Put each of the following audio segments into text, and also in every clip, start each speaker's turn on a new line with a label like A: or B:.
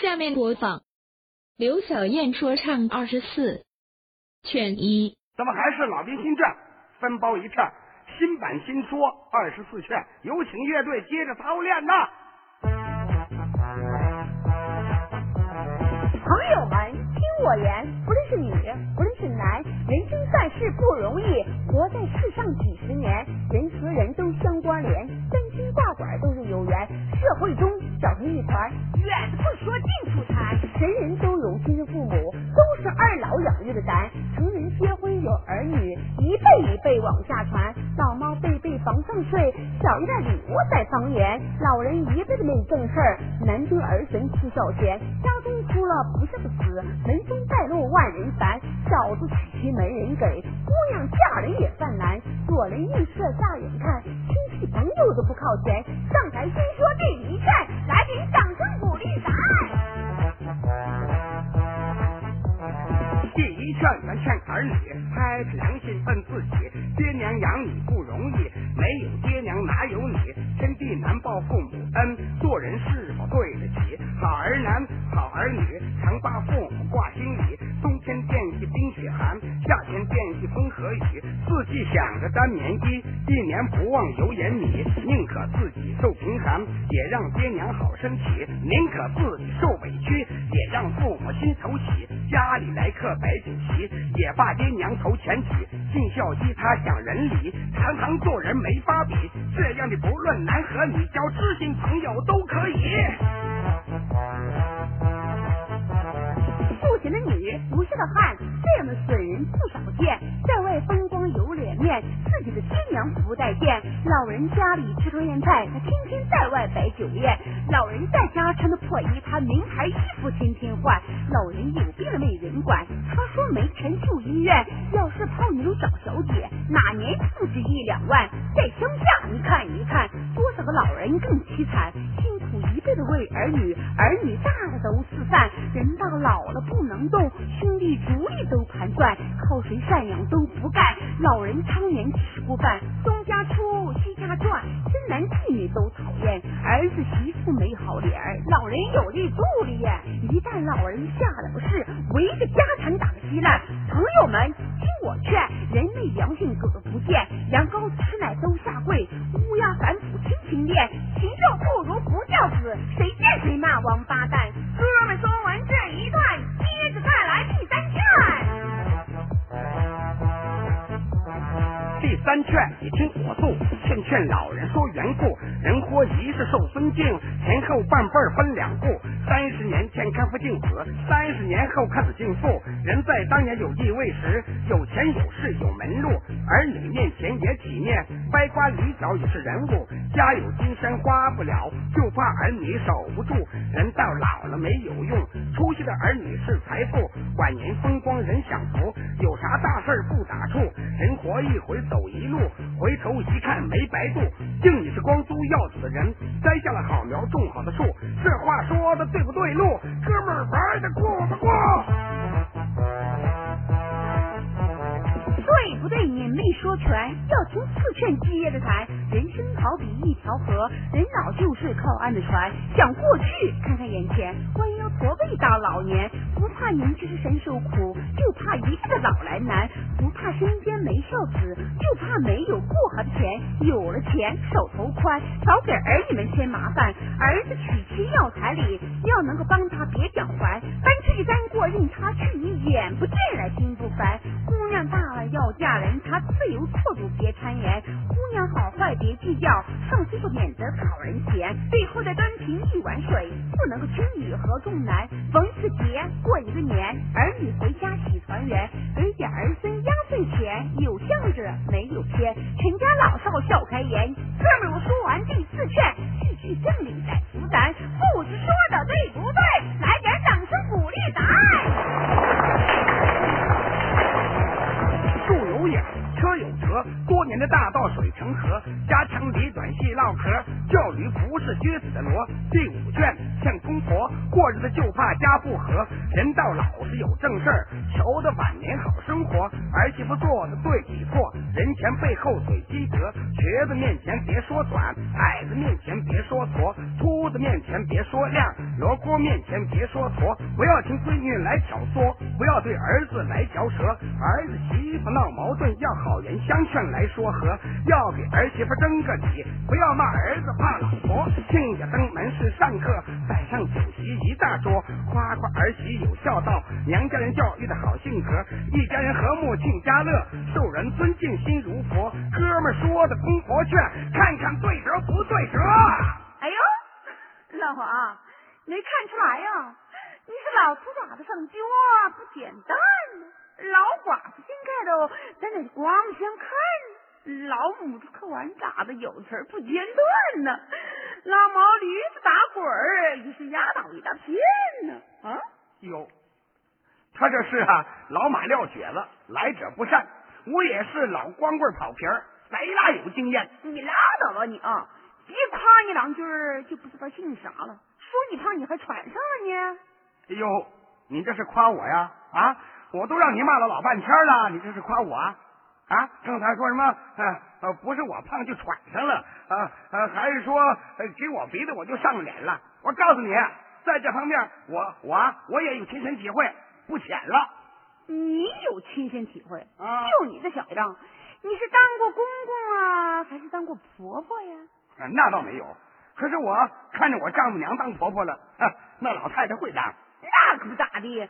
A: 下面播放刘小燕说唱二十四卷一。
B: 怎么还是老兵新传？分包一片，新版新说二十四卷，有请乐队接着操练呐！
C: 朋友们，听我言，不论是女，不论是男，人生在世不容易，活在世上几十年，人和人都相关联，三清挂拐都是有缘，社会中搅成一团，远的不说近处谈，人人都有亲生父母，二老养育的咱，成人结婚有儿女，一辈一辈往下传，老猫辈辈房上睡，小一代礼物在房檐，老人一辈子没正事儿，男尊儿孙吃孝钱，家中出了不孝子，门中带路万人烦，小子娶妻没人给，姑娘嫁人也犯难，左邻右舍乍眼看，亲戚朋友都不靠前，上台先说第一劝，来点掌声鼓励咱。
B: 第一劝，咱劝儿女拍着良心问自己，爹娘养你不容易，没有爹娘哪有你？天地难报父母恩，做人是否对得起？好儿男，好儿女，常把父母挂心里。冬天惦记冰雪寒，夏天惦记风和雨，四季想着单棉衣，一年不忘油盐米。宁可自己受贫寒，也让爹娘好身体；宁可自己受委屈，也让父母心头喜。白锦旗，也罢爹娘头前起。尽孝基他讲人理，堂堂做人没法比。这样的不论男和女，交知心朋友都可以。
C: 不行的女，不孝的汉，这样的损人不少见。在外风光自己的爹娘不待见。老人家里吃糠咽菜，他天天在外摆酒宴。老人在家穿的破衣，他名牌衣服天天换。老人有病了没人管，他说没钱住医院。要是泡妞找小姐，哪年不止一两万？在乡下你看一看，多少个老人更凄惨，辈子为儿女，儿女大了都四散，人到老了不能动，兄弟族里都盘算，靠谁赡养都不干。老人常年吃不饭，东家出西家转，男妓女都讨厌，儿子媳妇没好脸儿，老人有力助力呀。一旦老人下了事，围着家产打个稀烂。朋友们，听我劝，人类良心狗都不见，羊羔吃奶都下跪，乌鸦反哺亲情恋，禽兽不如不孝子，谁见谁骂王八蛋。三劝，
B: 你听我诉，劝劝老人说缘故，人活一世受尊敬，前后半辈分两步。三十年前看父敬子，三十年后看子敬父。人在当年有地位时，有钱有势有门路，儿女面前也体面，歪瓜裂枣也是人物。家有金山花不了，就怕儿女守不住。人到老了没有用，出息的儿女是财富。晚年风光人享福，有啥大事不打怵？人活一回走一一路，回头一看没白度。敬你是光宗耀祖的人，栽下了好苗，种好的树。这话说的对不对路？哥们儿玩的过不过？
C: 对不对？你没说全，要听四劝接着谈。人生好比一条河，人老就是靠岸的船。想过去，看看眼前，弯腰驼背到老年，不怕年纪是神受苦，就怕一辈子老来难。不怕身边没孝子，就怕没有过河的钱。有了钱，手头宽，少给儿女们添麻烦。儿子娶妻要彩礼，要能够帮他别讲还。搬出去单过任他去，你眼不见来心不烦。姑娘大了要嫁人，她自由做主别攀岩。姑娘好坏别计较，上岁数免得讨人嫌。最后再端平一碗水，不能够轻女和重男。逢一次节过一个年，儿女回家喜团圆，给点儿孙压岁钱，有向着没有偏，全家老少笑开颜。哥们儿，我说完第四劝，继续正理在扶咱，不知说的对不对？
B: 的大道水成河，家长里短细唠嗑，叫驴不是撅死的骡。第五卷像公婆，过日子就怕家不和，人到老是有正事儿，求的晚年好生活。儿媳妇做的对与错，前背后嘴积德，瘸子面前别说短，矮子面前别说矬，秃子面前别说亮，罗锅面前别说矬。不要听闺女来挑唆，不要对儿子来嚼舌。儿子媳妇闹矛盾，要好言相劝来说和，要给儿媳妇争个理，不要骂儿子怕老婆。亲家登门是上课，大桌，夸夸儿媳有孝道，娘家人教育的好性格，一家人和睦庆家乐，受人尊敬心如佛。哥们说的公婆劝，看看对折不对折。
C: 哎呦，老黄，没看出来呀？你是老土咋子上脚？不简单。老寡妇新盖的，咱得光想看。老母猪可完咋的？有词不间断呢。老毛驴子打滚儿，也是压倒一大片呢。啊，
B: 哟，他这是啊，老马撂蹶子，来者不善。我也是老光棍跑皮儿，贼拉有经验。
C: 你拉倒吧你啊！一夸你两句，就不知道姓啥了。说你胖，你还喘上了呢。
B: 哎呦，你这是夸我呀？啊，我都让你骂了老半天了，你这是夸我啊？啊，刚才说什么？呃呃，不是我胖就喘上了，啊呃，还是说给我鼻子我就上脸了？我告诉你，在这方面，我我我也有亲身体会，不浅了。
C: 你有亲身体会？
B: 啊
C: 就你这小样，你是当过公公啊，还是当过婆婆呀？
B: 啊那倒没有，可是我看着我丈母娘当婆婆了，啊、那老太太会当。
C: 那可不咋地。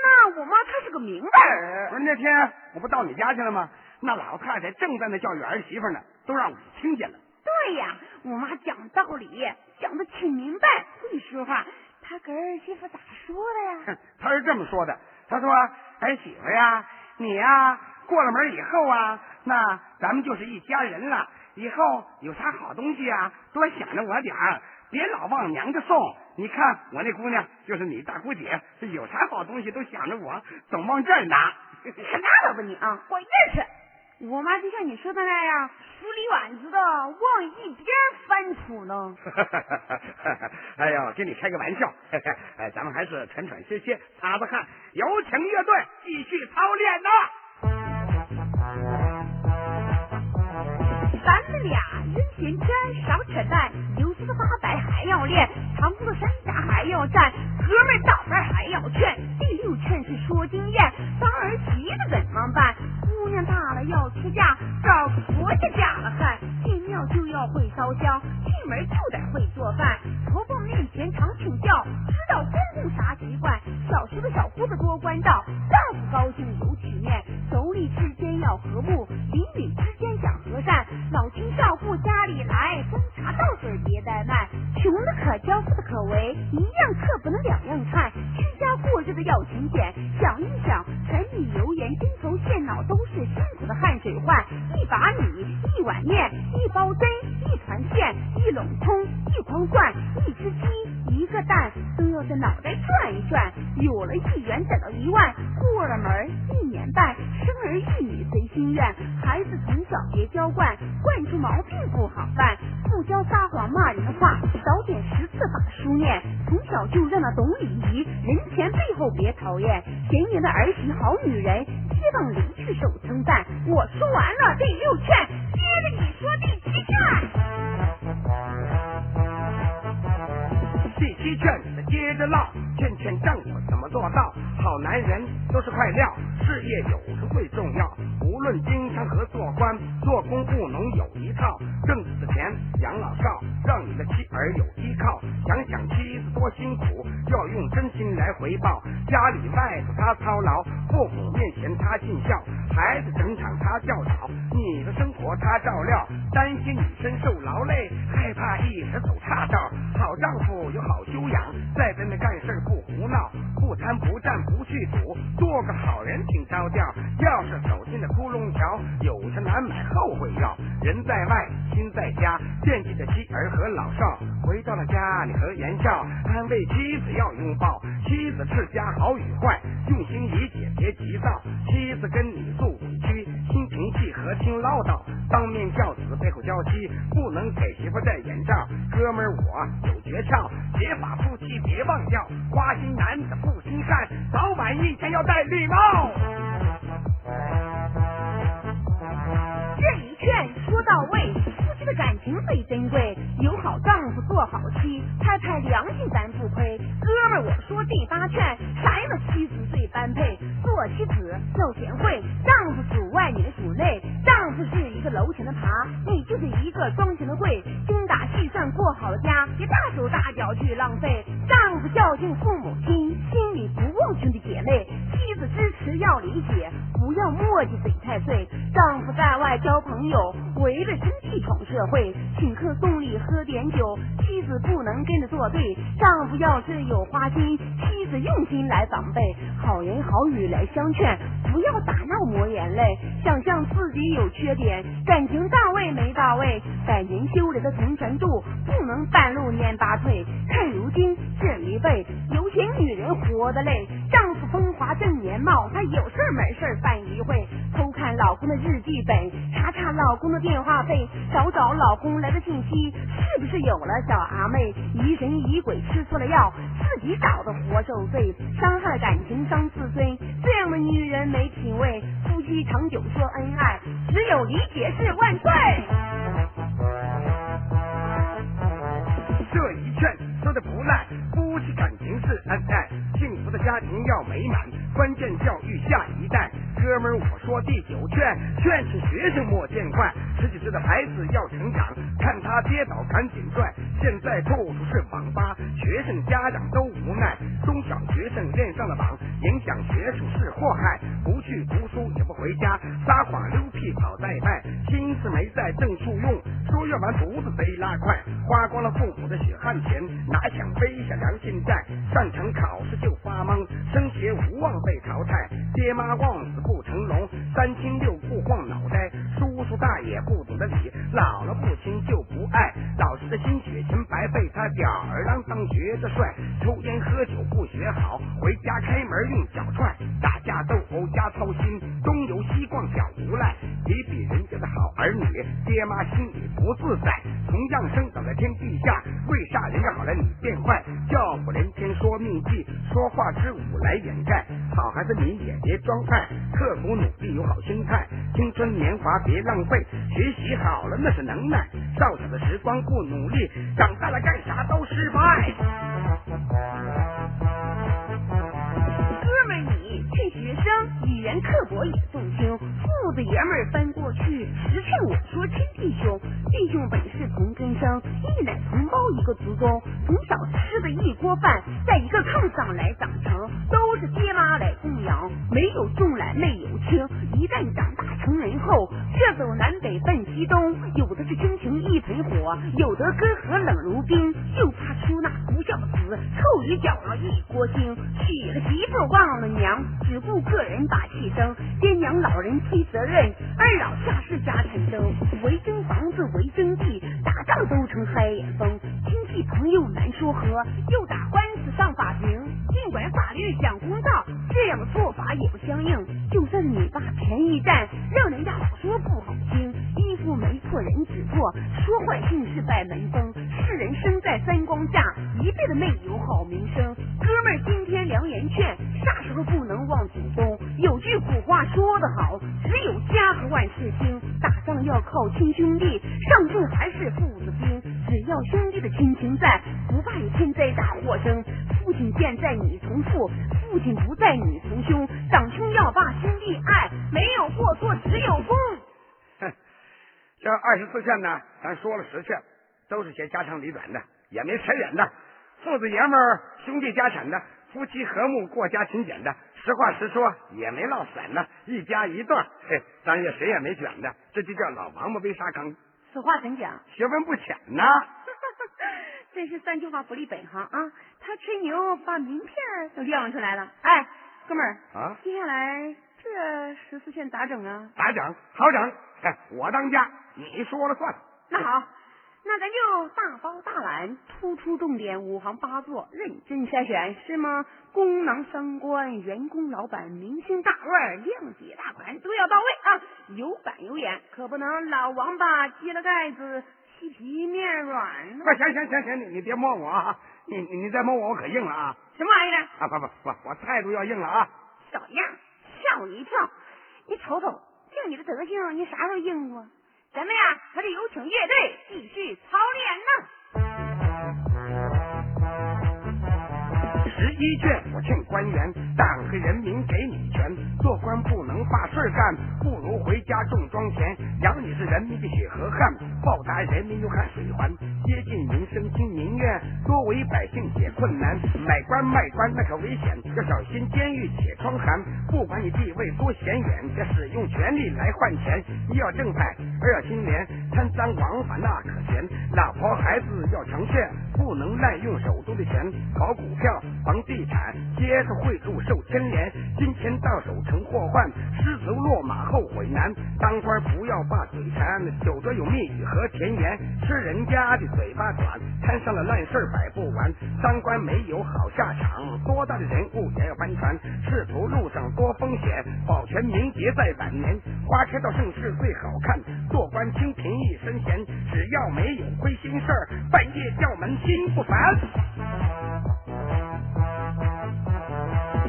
C: 那我妈她是个明白人
B: 不是那天我不到你家去了吗？那老太太正在那教育儿媳妇呢，都让我听见了。
C: 对呀，我妈讲道理，讲的挺明白，会说话。她跟儿媳妇咋说的呀？
B: 哼她是这么说的，她说：“儿媳妇呀，你呀过了门以后啊，那咱们就是一家人了。以后有啥好东西啊，多想着我点儿，别老往娘家送。你看我那姑娘，就是你大姑姐，有啥好东西都想着我，总往这儿拿。
C: 你 可拉倒吧你啊，滚这儿去！我妈就像你说的那样，梳理碗子的往一边翻土呢。
B: 哎呀，跟你开个玩笑，哎，咱们还是喘喘歇歇，擦擦汗。有请乐队继续操练呢。
C: 咱们俩人闲天少扯淡，流苏的发呆还要练，长空的山下还要站，哥们儿倒班还要劝。第六劝是说经验，当儿媳妇怎么办？姑娘大了要出嫁，找个婆家嫁了汉，进庙就要会烧香，进门就得会做饭，婆婆面前常请教，知道公公啥习惯。小时候小姑子多关照，丈夫高兴，之间要和睦，邻里之间讲和善，老亲少妇家里来，端茶倒水别怠慢，穷的可交，富的可为，一样课不能两样看，居家过日子要勤俭，想一想，柴米油盐金头线脑都是辛苦的汗水换，一把米，一碗面，一包针，一团线，一笼葱，一筐蒜，一只鸡，一个蛋，都要在脑袋转一转，有了一元等到一万，过了门一年半，儿育女随心愿，孩子从小别娇惯，惯出毛病不好办，不教撒谎骂人的话，早点识字把书念，从小就让他懂礼仪，人前背后别讨厌，贤言的儿媳好女人，希望邻居受称赞。我说完了第六劝，接着你说第七劝。
B: 第七劝接着唠，劝劝丈夫怎么做到。好男人块料，事业有时最重要。无论经商
C: 合作情最珍贵，有好丈夫做好妻，拍拍良心咱不亏。哥们儿，我说这八劝，啥样的妻子最般配？做妻子要贤惠，丈夫主外，女主内。丈夫是一个楼前的爬，你就是一个庄前的贵。精打细算过好了家，别大手大脚去浪费。丈夫孝敬父母要理解，不要磨叽嘴太碎。丈夫在外交朋友，围着亲戚闯社会，请客送礼喝点酒，妻子不能跟着作对。丈夫要是有花心，妻子用心来防备，好言好语来相劝，不要打闹抹眼泪。想象自己有缺点，感情到位没到位，百年修来的同船渡，不能半路蔫巴退。看如今这一辈，有钱女人活得累，丈夫风华正年貌，他有有事没事办一会，偷看老公的日记本，查查老公的电话费，找找老公来的信息，是不是有了小阿妹？疑神疑鬼吃错了药，自己找的活受罪，伤害感情伤自尊，这样的女人没品位。夫妻长久说恩爱，只有理解是万岁。
B: 这一劝说的不赖，夫妻感情是恩爱，幸福的家庭要美满，关键教育下一代。哥们儿，我说第九劝，劝是学生莫见怪，十几岁的孩子要成长，看他跌倒赶紧拽。现在处处是网吧，学生家长都无奈，中小学生恋上了网，影响学术是祸害，不去读书也不回家，撒谎溜屁跑代卖，心思没在正处用，说要完犊子贼拉快，花光了父母的血汗钱，哪想背下良心债，擅长考试就发懵，升学无望被淘汰，爹妈望死，三亲六故晃脑袋，叔叔大爷不懂得理，姥姥不亲就不爱，老师的心血钱白被他吊儿郎当学得帅，抽烟喝酒不学好，回家开门用脚踹，打架斗殴加操心，东游西逛小无赖，比比人家的好儿女，爹妈心里不自在，同样生长在天地下，为啥人家好了你变坏？叫苦连天说秘技，说话之舞来掩盖，孩子你也别装菜，刻苦努力有好心态，青春年华别浪费，学习好了那是能耐，少小的时光不努力，长大了干啥都失败。
C: 哥们，你劝学生语言刻薄也重轻，父子爷们儿翻过去，实劝我说亲弟兄，弟兄本是同根生，一奶同胞一个祖宗，从小吃的一锅饭，在一个炕上来长成，都是爹妈来供养，没有重来没有轻，一旦长大成人后，却走南北奔西东，有的是亲情一盆火，有的隔河冷如冰，就怕出那不孝子，臭鱼搅了一锅精，娶了媳妇忘了娘，只顾个人把气生，爹娘老人妻子责任，二老下世家产生，围征房子围征地，打仗都成嗨眼风，亲戚朋友难说和，又打官司上法庭，尽管法律讲公道，这样的做法也不相应，就算你把便宜占，让人家老说不好听，衣服没错人只错，说坏姓是败门风，世人生在三光下，一辈子没有好名声。哥们儿，今天良言劝，啥时候不能忘祖宗？有句古话说得好，万事兴。打仗要靠亲兄弟，上阵还是父子兵。只要兄弟的亲情在，不怕有天灾大祸生。父亲健在，你从父；父亲不在，你从兄。长兄要把兄弟爱，没有过错，只有功。
B: 哼，这二十四劝呢，咱说了十劝，都是些家长里短的，也没扯远的。父子爷们儿、兄弟家产的，夫妻和睦过家勤俭的，实话实说也没落散呢，一家一段，嘿，咱也谁也没卷的，这就叫老王八背沙坑，
C: 此话怎讲？
B: 学问不浅呐。
C: 真是三句话不离本行啊！他吹牛把名片都亮出来了。哎，哥们儿
B: 啊
C: 接下来这十四线咋整啊？
B: 咋整？好整！哎，我当家，你说了算。
C: 那好，那咱就大包大揽，突出重点，五行八作，认真筛选，是吗？功能升官，员工老板，明星大腕，亮姐大款都要到位啊！有板有眼，可不能老王八揭了盖子，细皮面软。
B: 快行行行行，你你别摸我啊！你你再摸我，我可硬了啊！
C: 什么玩意儿？
B: 啊不不不，我态度要硬了啊！
C: 小样，吓我一跳！你瞅瞅，就你这德行，你啥时候硬过？咱们呀，可得有请乐队继续操练
B: 呢。十一卷，我劝官员，党和人民给你权，做官不能把事干，不如回家种庄田，养你是人民的血和汗，报答人民又汗水还，接近民生听民怨，多为百姓解困难，买官卖官那可危险，要小心监狱铁窗寒，不管你地位多显眼，要使用权力来换钱，一要正派，二要清廉，贪赃枉法那可嫌，老婆孩子要成全，不能滥用手中的钱，搞股票。房地产接受贿赂受牵连，金钱到手成祸患，失足落马后悔难。当官不要把嘴馋，酒桌有蜜语和甜言，吃人家的嘴巴短，摊上了烂事摆不完。当官没有好下场，多大的人物也要翻船。仕途路上多风险，保全名节在晚年。花车到盛世最好看，做官清贫一身闲，只要没有亏心事儿，半夜叫门心不烦。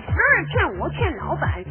C: 十二劝我劝老板，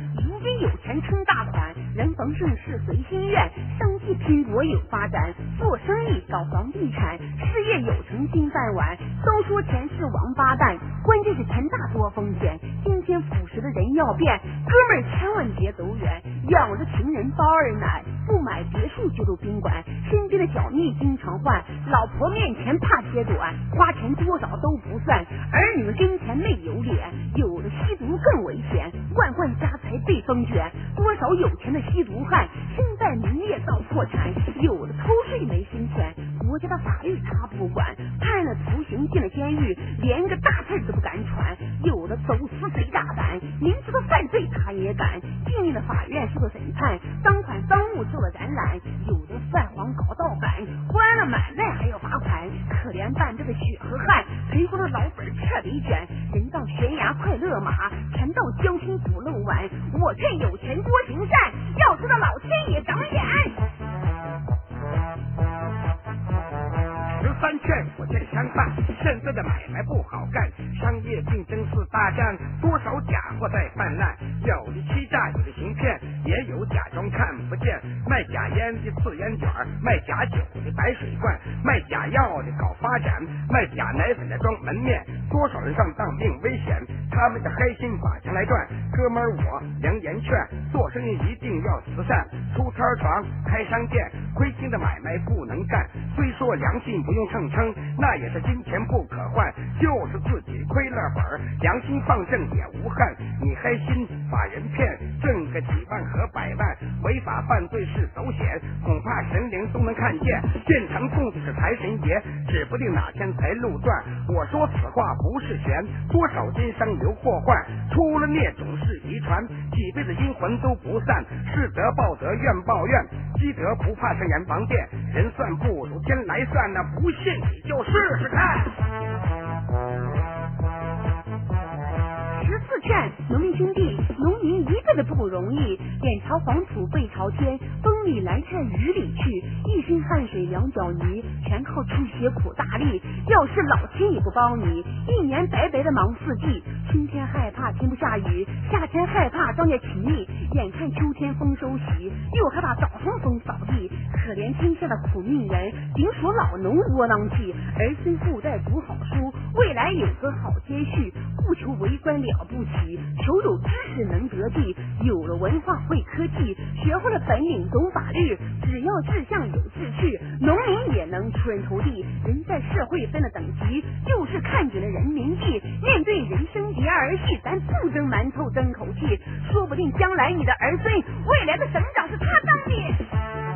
C: 有钱撑大款，人逢盛世随心愿，生计拼搏有发展，做生意搞房地产，事业有成金饭碗。都说钱是王八蛋，关键是钱大多风险。今天腐蚀的人要变，哥们儿千万别走远，养着情人包二奶，不买别墅就住宾馆，身边的小蜜经常换，老婆面前怕揭短，花钱多少都不算，儿女跟前没有脸，有的吸毒更危险，万贯家被风卷，多少有钱的吸毒汉身败名裂到破产，有的偷税没申钱，国家的法律他不管，判了徒刑进了监狱，连个大字都不敢喘，有的走私贼大胆，明知道犯罪他也敢，进了法院受了审判，赃款赃物受了展览，有的泛黄搞盗版，关了买卖还要罚款，可怜办这个血和汗，赔光了老本彻底卷，人到悬崖快勒马，船到江心苦漏碗，我劝有钱多行善，要知道老天爷长眼。
B: 十三劝我见商贩，现在的买卖不好干，商业竞争是大战，多少假货在泛滥，有的欺诈，有的行骗，也有假装看不见，卖假烟的刺烟卷，卖假酒的白水罐，卖假药的搞发展，卖假奶粉的装门面，多少人上当命危险，他们的黑心把钱来赚，哥们儿我良言劝，做生意一定要慈善，出摊床开商店，亏心的买卖不能干，虽说良心不用。秤称那也是金钱不可换，就是自己亏了本，良心放正也无憾。你黑心把人骗，挣个几万和百万，违法犯罪是走险，恐怕神灵都能看见。现场供的是财神爷，指不定哪天财路断。我说此话不是玄，多少奸商留祸患，出了孽种是遗传，几辈子阴魂都不散。是得报德，怨报怨，积德不怕上阎王殿。人算不如天来算，那不。信你就试试看。
C: 劝，农民兄弟，农民一个都不容易。脸朝黄土背朝天，风里来却雨里去，一身汗水两脚泥，全靠出血苦大力。要是老天也不帮你，一年白白的忙四季。春天害怕天不下雨，夏天害怕庄稼起腻，眼看秋天丰收喜，又害怕早冲锋扫地。可怜天下的苦命人，顶属老农窝囊气。儿孙后代读好书，未来有个好接续。不求为官了不起，求有知识能得地。有了文化会科技，学会了本领懂法律。只要志向有志趣，农民也能出人头地。人在社会分了等级，就是看准了人民币。面对人生叠儿戏，咱不争馒头争口气。说不定将来你的儿孙，未来的省长是他当的。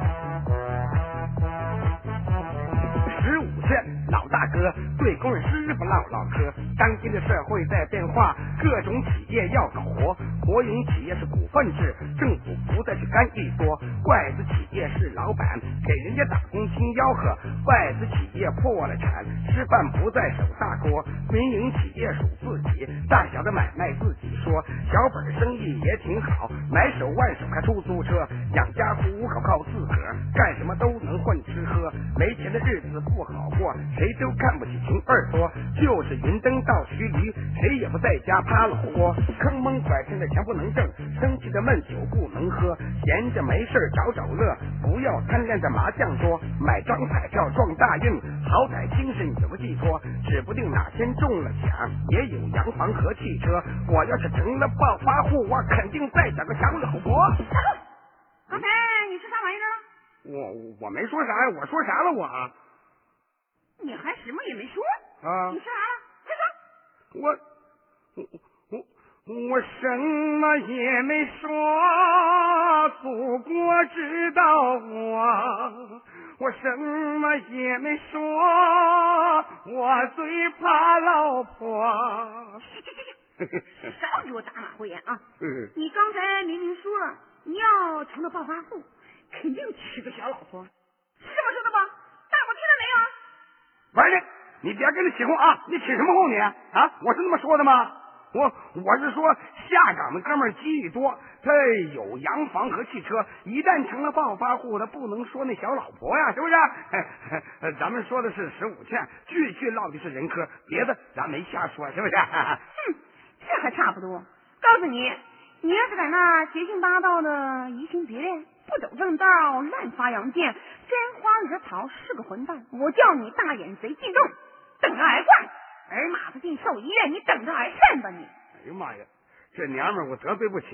B: 老大哥，对工人师傅唠唠嗑。当今的社会在变化，各种企业要搞活，国营企业是股份制，政府不再去干预多。外资企业是老板给人家打工听吆喝，外资企业破了产，吃饭不再守大锅。民营企业属自己，大小的买卖自己说，小本生意也挺好，买手万手开出租车，养家糊口靠自个儿，干什么都能混吃喝。没钱的日子不好过，谁都看不起穷二多。就是云登到徐驴，谁也不在家趴老窝。坑蒙拐骗的钱不能挣，生气的闷酒不能喝，闲着没事找找乐，不要贪恋在麻将桌，买张彩票撞大运，好歹精神有个寄托，指不定哪天中了奖，也有洋房和汽车。我要是成了暴发户，我肯定再找个小老婆。
C: 刚才你说啥玩意儿？
B: 我我没说啥呀，我说啥了我？
C: 你还什么也没说？
B: 啊？
C: 你说啥了？快说！
B: 我我我我什么也没说，祖国知道我。我什么也没说，我最怕老婆。
C: 少给我打马虎眼啊！你刚才明明说了，你要成了暴发户，肯定娶个小老婆，是这么说的吧？大伙听了没有？
B: 完了，你别跟着起哄啊！你起什么哄你啊？我是那么说的吗？我我是说，下岗的哥们机遇多，他有洋房和汽车，一旦成了暴发户，他不能说那小老婆呀，是不是？咱们说的是十五劝，句句落的是人科，别的咱没瞎说，是不是？
C: 哼，这还差不多。告诉你，你要是在那邪性八道的移情别恋，不走正道，乱发洋剑，沾花惹草，是个混蛋。我叫你大眼贼进洞，等着挨灌。儿马子进兽医院，你等着挨扇吧你！
B: 哎呀妈呀，这娘们我得罪不起，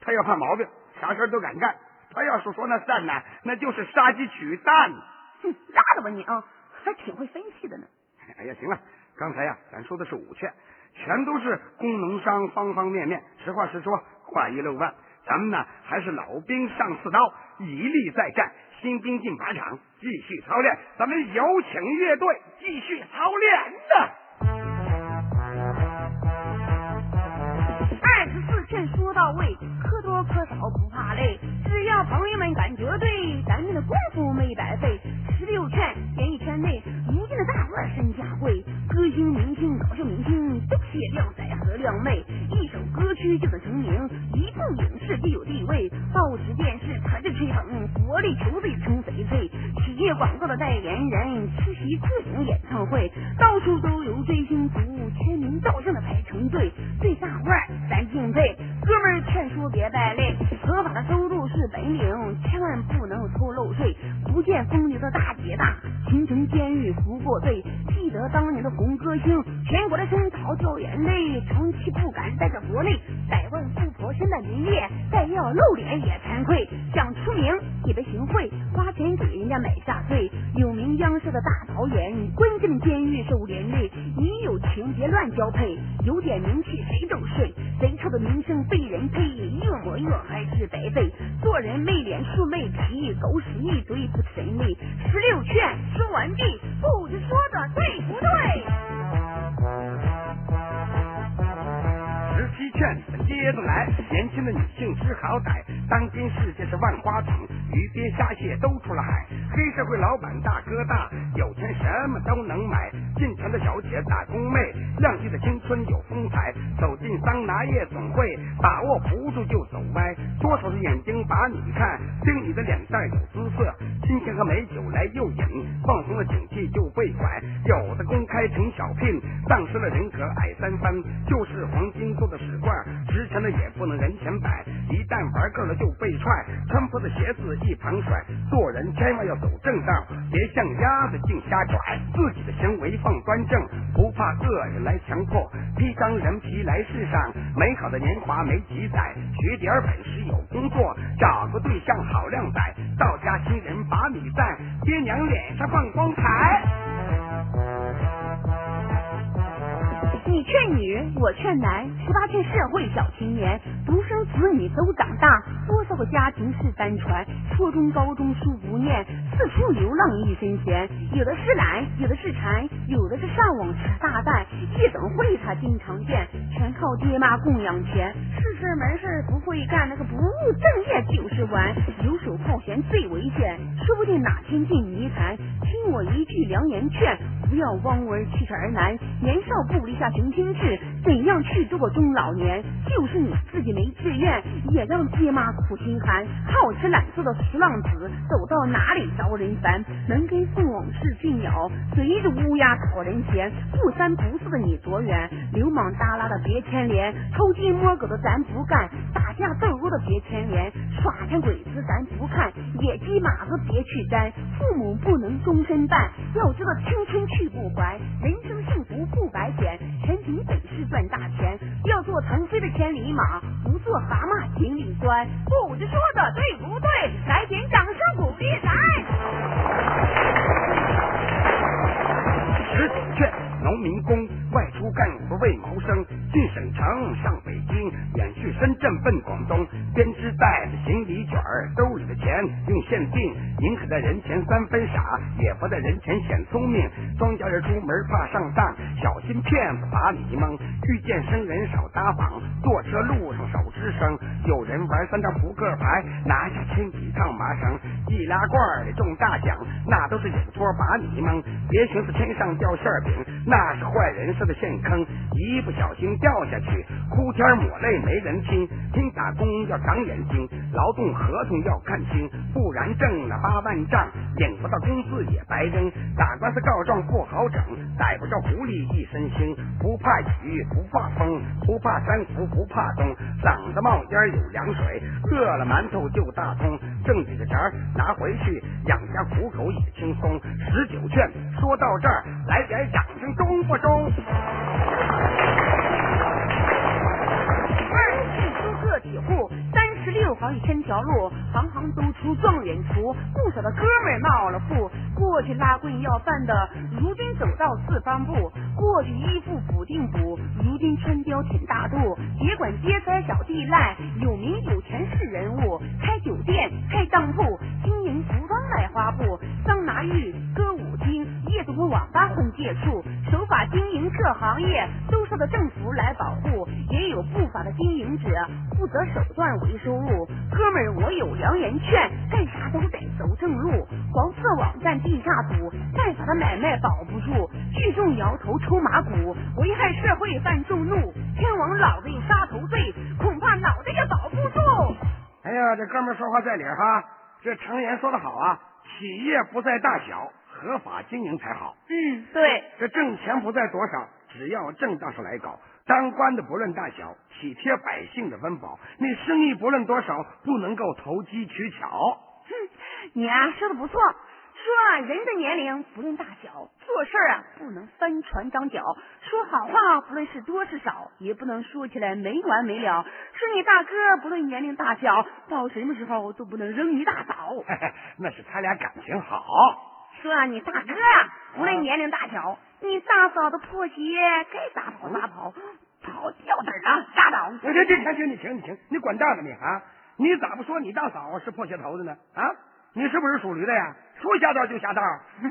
B: 她要犯毛病，啥事都敢干。她要是说那扇呢，那就是杀鸡取蛋。
C: 哼，拉倒吧你啊，还挺会分析的呢。
B: 哎呀，行了，刚才呀，咱说的是五劝，全都是功能商方方面面。实话实说，话一漏万，咱们呢还是老兵上刺刀，以力再战。新兵进靶场，继续操练。咱们有请乐队继续操练呢。
C: 二十四劝说到位，磕多磕少不怕累，只要朋友们感觉对，咱们的功夫没白费。十六劝，演艺圈内如今的大腕身价贵，歌星、明星、搞笑明星都写靓仔和靓妹，一首歌曲就能成名，一部影视就有地位，报纸、电视全是吹捧，国力球队成翡翠，企业广告的代言人出席各种演唱会，到处都有追星族签名照相的排成队，最大腕咱敬佩。哥们儿劝说别败类，合法的收入是本领，千万不能偷漏税。不见风流，监狱服过罪。记得当年的红歌星，全国的声讨掉眼泪，长期不敢待在国内。百万富婆身在名列，再要露脸也惭愧。想出名也别行贿，花钱给人家买下罪。有名央视的大导演，关进监狱受连累。你有情别乱交配，有点名气谁都睡。贼臭的名声被人呸，越抹越还是白费。做人没脸树没皮，狗屎一堆不神秘。十六劝说完毕，不知说的对不对？
B: 十七劝，接着来。年轻的女性知好歹，当今世界是万花筒，鱼鳖虾蟹都出了海。黑社会老板大哥大，有钱什么都能买。进城的小姐打工妹，靓丽的青春有风采。走进桑拿夜总会，把握不住就走歪。多少的眼睛把你看，盯你的脸蛋有姿色。金钱和美酒来诱引，放松了警惕就被拐。有的公开成小聘，丧失了人格矮三番。就是黄金做的屎罐，值钱的也不能人前摆。一旦玩够了就被踹，穿破的鞋子一旁甩。做人千万要走正道，别像鸭子净瞎拽。自己的行为放端正，不怕恶人来强迫。披张人皮来世上，美好的年华没几载。学点本事有工作，找个对象好靓仔。到家亲人把你赞，爹娘脸上放光彩。
C: 你劝女，我劝男，十八劝社会小青年，独生子女都长大，多少个家庭是单传，初中高中书不念，四处流浪一身闲，有的是懒，有的是馋，有的是上网吃大蛋。夜总会他经常见，全靠爹妈供养钱。事事没事不会干，那个不务正业就是玩，游手好闲最危险，说不定哪天进泥潭。听我一句良言劝，不要望而气而难。年少不立下雄心志，怎样去度过中老年？就是你自己没志愿，也让爹妈苦心寒。好吃懒做的俗浪子，走到哪里招人烦。能跟凤往事俊鸟，随着乌鸦讨人嫌。不三不四的你多远？流氓耷拉的别牵连，偷鸡摸狗的咱不干，打架斗殴的别牵连，耍钱鬼子咱不看，野鸡马子别去沾。父母不能终身伴，要知道青春去不还，人生幸福不白捡。全凭本是赚大钱，要做腾飞的千里马，不做蛤蟆井里钻。不知说的对不对？来点掌声鼓励来。
B: 十九劝农民工外出干活为谋生，进省城上北京，远去深圳奔广东，编织袋子行李卷儿，兜里的钱用现金，宁可在人前三分傻，也不在人前显聪明。庄稼人出门怕上当，小心骗子把你蒙。遇见生人少搭膀，坐车路上少吱声。有人玩三张扑克牌，拿下千几趟麻绳，易拉罐里中大奖，那都是眼托把你蒙。别寻思天上掉馅饼，那是坏人设的陷坑，一不小心掉下去，哭天抹泪没人听。听打工要长眼睛，劳动合同要看清，不然挣了八万丈，领不到工资也白扔。打官司告状不好整，逮不着狐狸一身轻，不怕雨不怕风，不怕山伏不怕冻，嗓子冒烟有凉水，饿了馒头就大葱，挣几个钱儿拿回去养家糊口也轻松。十九劝说到这儿，来点掌声中不中？
C: 二是出个体户，三十六行一千条路，行行都出状元厨。不少的哥们儿闹了富，过去拉棍要饭的，如今走到四方步；过去衣服补丁补，如今穿貂挺大肚。别管街塞小地赖，有名有钱是人物。开酒店，开当铺，经营服装卖花布，桑拿浴，和，网吧混借处，守法经营这行业都受到政府来保护，也有不法的经营者不择手段为收入。哥们儿，我有良言劝，干啥都得走正路，黄色网站地下赌，干啥的买卖保不住，聚众摇头抽马骨，危害社会犯众怒，天王老子有杀头罪，恐怕脑袋也保不住。
B: 哎呀，这哥们儿说话在理哈，这常言说得好啊，企业不在大小，合法经营才好。
C: 嗯，对，
B: 这挣钱不在多少，只要正当上来搞。当官的不论大小，体贴百姓的温饱。那生意不论多少，不能够投机取巧。
C: 哼，你啊说的不错，说啊人的年龄不论大小，做事啊不能翻船长脚，说好话不论是多是少，也不能说起来没完没了。说你大哥不论年龄大小，到什么时候都不能扔一大早。
B: 嘿嘿，那是他俩感情好。
C: 说啊你大哥啊无论年龄大小，你大嫂子破鞋该咋跑咋跑，跑掉底儿了拉倒。
B: 我这这行行，你停你停，你管账呢你啊！你咋不说你大嫂是破鞋头子呢？啊，你是不是属驴的呀？说下道就下道。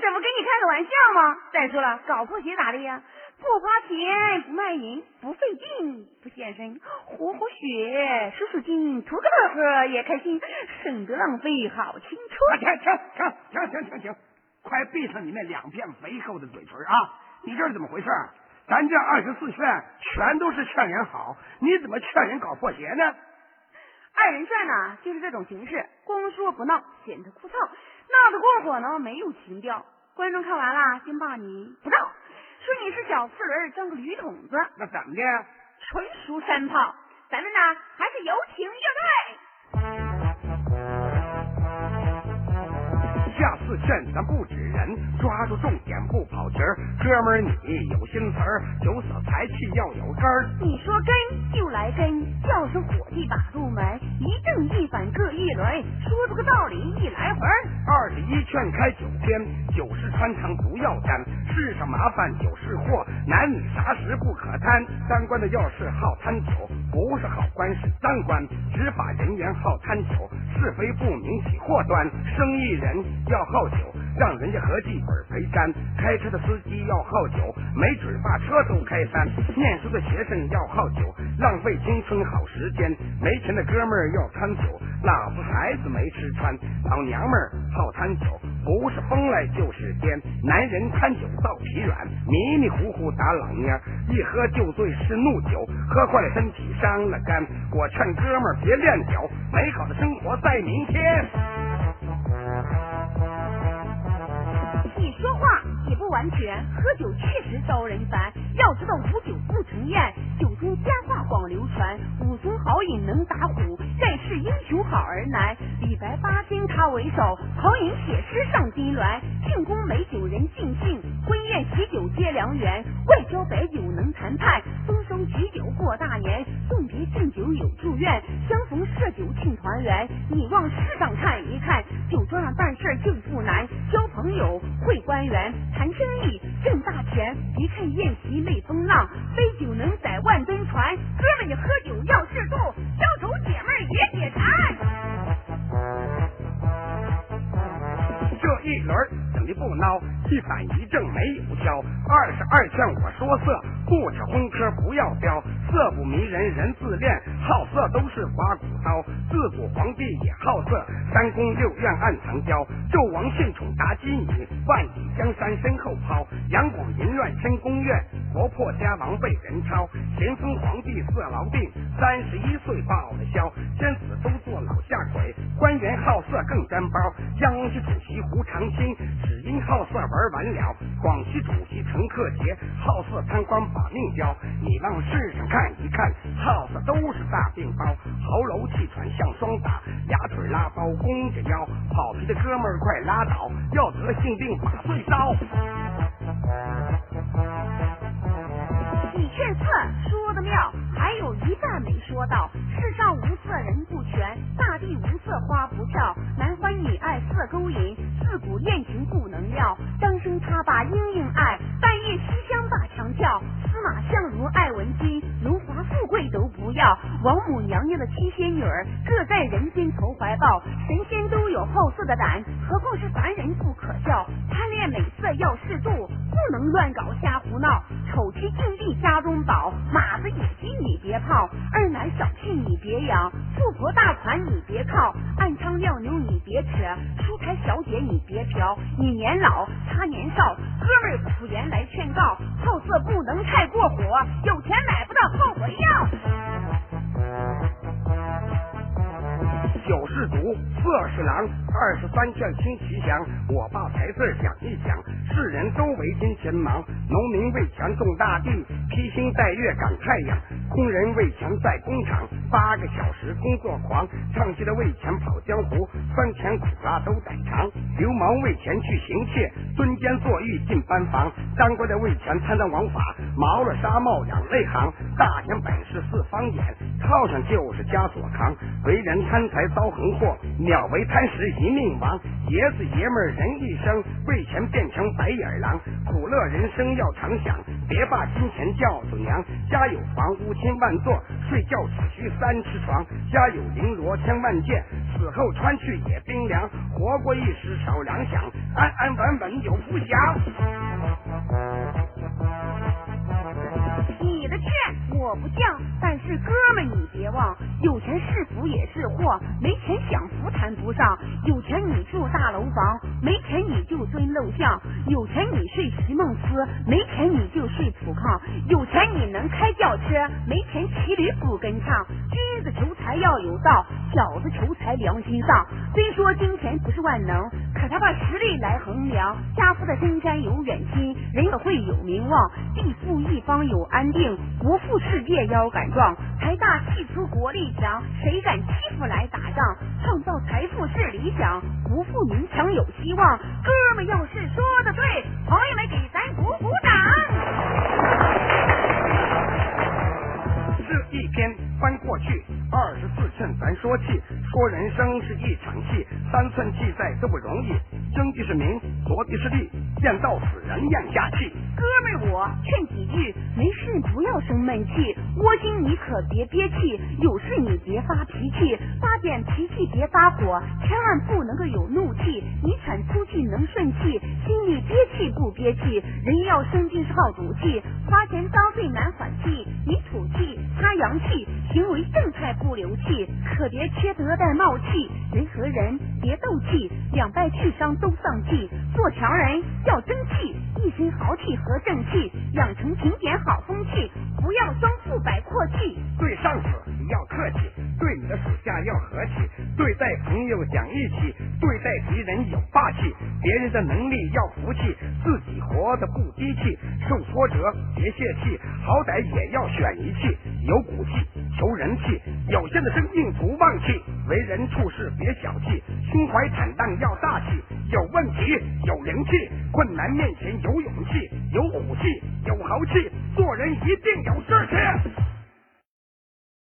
C: 这不跟你开个玩笑吗？再说了，搞破鞋咋的呀？不花钱，不卖淫，不费劲，不献身，活活血，数数筋，图个乐呵也开心，省得浪费好青，春。
B: 停停停停停停停！快闭上你那两片肥厚的嘴唇啊！你这是怎么回事？咱这二十四劝全都是劝人好，你怎么劝人搞破鞋呢？
C: 二人转呢，就是这种形式，光说不闹，显得枯燥；闹得过火呢，没有情调。观众看完了，先骂你不闹，说你是小四轮装个驴筒子，
B: 那怎么的？
C: 纯属山炮。咱们呢，还是有请乐队。
B: 下次劝咱不指人，抓住重点不跑题儿。哥们儿，你有新词儿，有所才气要有根儿。
C: 你说跟就来跟，叫声伙计把住门，一正一反各一轮，说出个道理一来回儿。
B: 二十一劝劝开九天，酒是穿肠不要沾，世上麻烦酒是祸，男女啥时不可贪？当官的要是好贪酒，不是好官是脏官，执法人员好贪酒，是非不明起祸端。生意人要好酒，让人家合计本赔干；开车的司机要好酒，没准把车都开翻。念书的学生要好酒，浪费青春好时间。没钱的哥们儿要贪酒，老婆孩子没吃穿。老娘们儿好贪酒，不是疯来就是癫。男人贪酒到疲软，迷迷糊糊打老蔫一喝就醉是怒酒，喝坏了身体伤了肝。我劝哥们儿别恋酒，美好的生活在明天。
C: 说话也不完全，喝酒确实招人烦。要知道无酒不成宴，酒中佳话广流传。武松豪饮能打虎，盖世英雄好儿男。李白八仙他为首，豪饮写诗上金銮。庆功美酒人尽兴，婚宴喜酒皆良缘。外交白酒能谈判，丰收举酒过大年。送别敬酒有祝愿，相逢设酒庆团圆。你往世上看一看，酒桌上办事就不难。交朋友会官员，谈生意挣大钱。别看宴席没风浪，杯酒能载万吨船。哥们，你喝酒要适度，交愁姐妹也解馋。
B: 这一轮整的不孬，一板一正没有挑。二十二劝我说色，不扯荤科不要标。色不迷人人自恋，好色都是刮骨刀。自古皇帝也好色，三宫六院暗藏娇。纣王献宠妲己女，万里江山身后抛。杨广淫乱深宫院，国破家亡被人抄。咸丰皇帝色痨病，三十一岁报了销。天子都做老下鬼，官员好色更沾包。江西主席胡长清，只好色玩完了。广西主席陈克杰，好色贪官把命交。你往世上看一看，好色都是大病包，喉咙气喘像双打，俩腿拉包弓着腰，跑皮的哥们儿快拉倒，要得性病把岁烧。
C: 你劝色说的妙，还有一半没说到。世上无色人不全，大地无色花不俏。男欢女爱色勾引，自古恋情不要。王母娘娘的七仙女儿，各在人间投怀抱。神仙都有好色的胆，何况是凡人不可笑。贪恋美色要适度，不能乱搞瞎胡闹。丑妻净地家中宝，马子野鸡你别泡，二奶小气你别养，富婆大款你别靠，暗娼靓妞你别扯，出台小姐你别嫖。你年老他年少，哥们儿苦言来劝告，好色不能太过火，有钱买不到后悔药。
B: 酒是毒，色是狼。二十三卷听其详，我把财字讲一讲。世人都为金钱忙，农民为钱种大地，披星戴月赶太阳。工人为钱在工厂八个小时工作狂，唱戏的为钱跑江湖，酸甜苦辣都得尝。流氓为钱去行窃，蹲监坐狱进班房。当官的为钱贪赃枉法，毛了纱帽两内行。大钱本是四方眼，套上就是枷锁扛。为人贪财遭横祸，鸟为贪食一命亡。爷子爷们儿人一生，为钱变成白眼狼。苦乐人生要常想，别把金钱叫做娘。家有房屋千万座，睡觉只需三尺床。家有绫罗千万件，死后穿去也冰凉。活过一时少粮饷，安安稳稳有福享。
C: 我不犟，但是哥们你别忘，有钱是福也是祸，没钱享福谈不上。有钱你住大楼房，没钱你就蹲陋巷；有钱你睡席梦思，没钱你就睡土炕；有钱你能开轿车，没钱骑驴不跟唱。君子求财要有道，小子求财良心丧。虽说金钱不是万能，可他把实力来衡量。家父的深山有远亲，人也会有名望；地富一方有安定，国富世界腰杆壮。财大气粗国力强，谁敢欺负来打仗？创造财富是理想，国富民强有希望。哥们要是说的对，朋友们给咱鼓鼓掌。
B: 这一篇翻过去，二十四寸咱说气，说人生是一场戏，三寸气在都不容易。争的是名，夺的是利，见到死人咽下气。
C: 哥们儿，我劝几句，没事不要生闷气，窝心你可别憋气，有事你别发脾气，发点脾气别发火，千万不能够有怒气，你喘粗气能顺气，心里憋气不憋气，人要生气是好赌气，花钱遭罪难缓气，你吐气他阳气，行为正态不流气，可别缺德带冒气，人和人别斗气，两败俱伤都丧气，做强人要争气，一身豪气和正气，养成勤俭好风气，不要装富摆阔气。
B: 对上司要客气，对你的属下要和气，对待朋友讲义气，对待敌人有霸气。别人的能力要服气，自己活得不低气。受挫折别泄气，好歹也要选一气，有骨气，求人气。有限的生命不忘记，为人处事别小气，胸怀坦荡要大气。有问题有灵气，困难面前有勇气，有骨气有豪气，做人一定有志气。